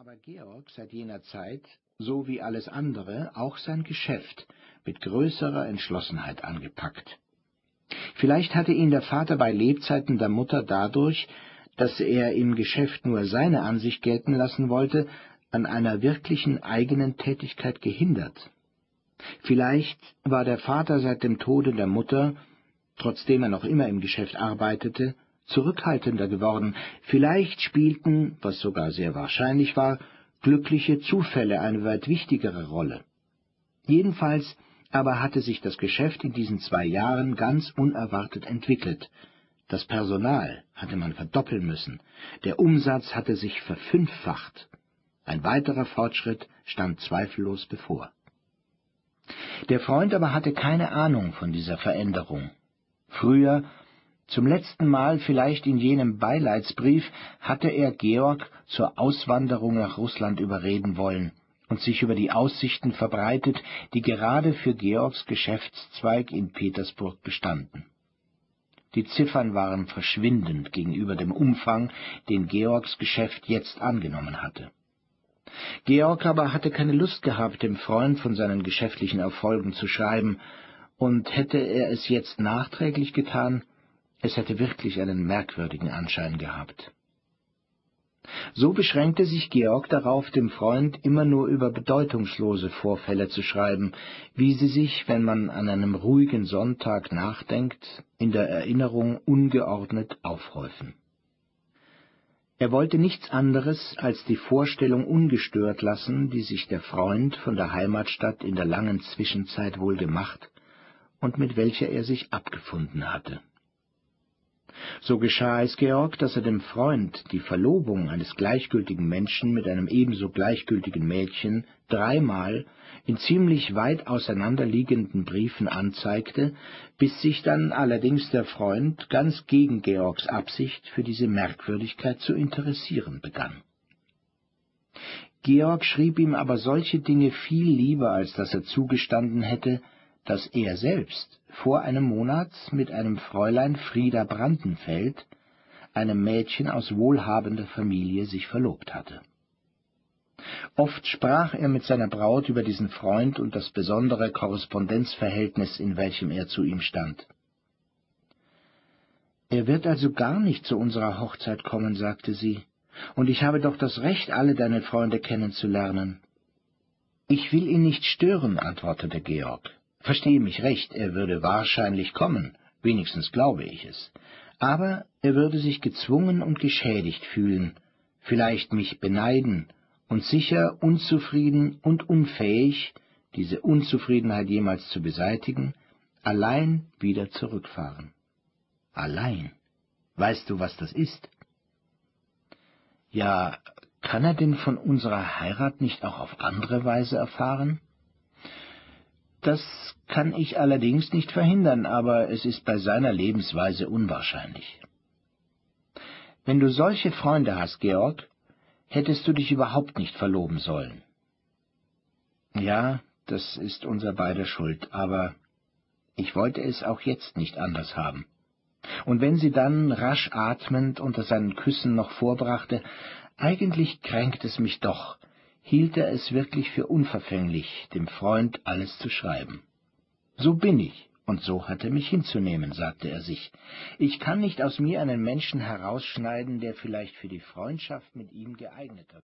aber Georg seit jener Zeit, so wie alles andere, auch sein Geschäft mit größerer Entschlossenheit angepackt. Vielleicht hatte ihn der Vater bei Lebzeiten der Mutter dadurch, dass er im Geschäft nur seine Ansicht gelten lassen wollte, an einer wirklichen eigenen Tätigkeit gehindert. Vielleicht war der Vater seit dem Tode der Mutter, trotzdem er noch immer im Geschäft arbeitete, zurückhaltender geworden, vielleicht spielten, was sogar sehr wahrscheinlich war, glückliche Zufälle eine weit wichtigere Rolle. Jedenfalls aber hatte sich das Geschäft in diesen zwei Jahren ganz unerwartet entwickelt. Das Personal hatte man verdoppeln müssen, der Umsatz hatte sich verfünffacht. Ein weiterer Fortschritt stand zweifellos bevor. Der Freund aber hatte keine Ahnung von dieser Veränderung. Früher, zum letzten Mal vielleicht in jenem Beileidsbrief, hatte er Georg zur Auswanderung nach Russland überreden wollen und sich über die Aussichten verbreitet, die gerade für Georgs Geschäftszweig in Petersburg bestanden. Die Ziffern waren verschwindend gegenüber dem Umfang, den Georgs Geschäft jetzt angenommen hatte. Georg aber hatte keine Lust gehabt, dem Freund von seinen geschäftlichen Erfolgen zu schreiben, und hätte er es jetzt nachträglich getan, es hätte wirklich einen merkwürdigen Anschein gehabt. So beschränkte sich Georg darauf, dem Freund immer nur über bedeutungslose Vorfälle zu schreiben, wie sie sich, wenn man an einem ruhigen Sonntag nachdenkt, in der Erinnerung ungeordnet aufhäufen. Er wollte nichts anderes als die Vorstellung ungestört lassen, die sich der Freund von der Heimatstadt in der langen Zwischenzeit wohl gemacht und mit welcher er sich abgefunden hatte. So geschah es Georg, dass er dem Freund die Verlobung eines gleichgültigen Menschen mit einem ebenso gleichgültigen Mädchen dreimal in ziemlich weit auseinanderliegenden Briefen anzeigte, bis sich dann allerdings der Freund ganz gegen Georgs Absicht für diese Merkwürdigkeit zu interessieren begann. Georg schrieb ihm aber solche Dinge viel lieber, als dass er zugestanden hätte, dass er selbst vor einem Monat mit einem Fräulein Frieda Brandenfeld, einem Mädchen aus wohlhabender Familie, sich verlobt hatte. Oft sprach er mit seiner Braut über diesen Freund und das besondere Korrespondenzverhältnis, in welchem er zu ihm stand. Er wird also gar nicht zu unserer Hochzeit kommen, sagte sie, und ich habe doch das Recht, alle deine Freunde kennenzulernen. Ich will ihn nicht stören, antwortete Georg. Verstehe mich recht, er würde wahrscheinlich kommen, wenigstens glaube ich es. Aber er würde sich gezwungen und geschädigt fühlen, vielleicht mich beneiden und sicher unzufrieden und unfähig, diese Unzufriedenheit jemals zu beseitigen, allein wieder zurückfahren. Allein. Weißt du, was das ist? Ja, kann er denn von unserer Heirat nicht auch auf andere Weise erfahren? Das kann ich allerdings nicht verhindern, aber es ist bei seiner Lebensweise unwahrscheinlich. Wenn du solche Freunde hast, Georg, hättest du dich überhaupt nicht verloben sollen. Ja, das ist unser beider Schuld, aber ich wollte es auch jetzt nicht anders haben. Und wenn sie dann rasch atmend unter seinen Küssen noch vorbrachte, eigentlich kränkt es mich doch, hielt er es wirklich für unverfänglich, dem Freund alles zu schreiben. So bin ich, und so hat er mich hinzunehmen, sagte er sich. Ich kann nicht aus mir einen Menschen herausschneiden, der vielleicht für die Freundschaft mit ihm geeigneter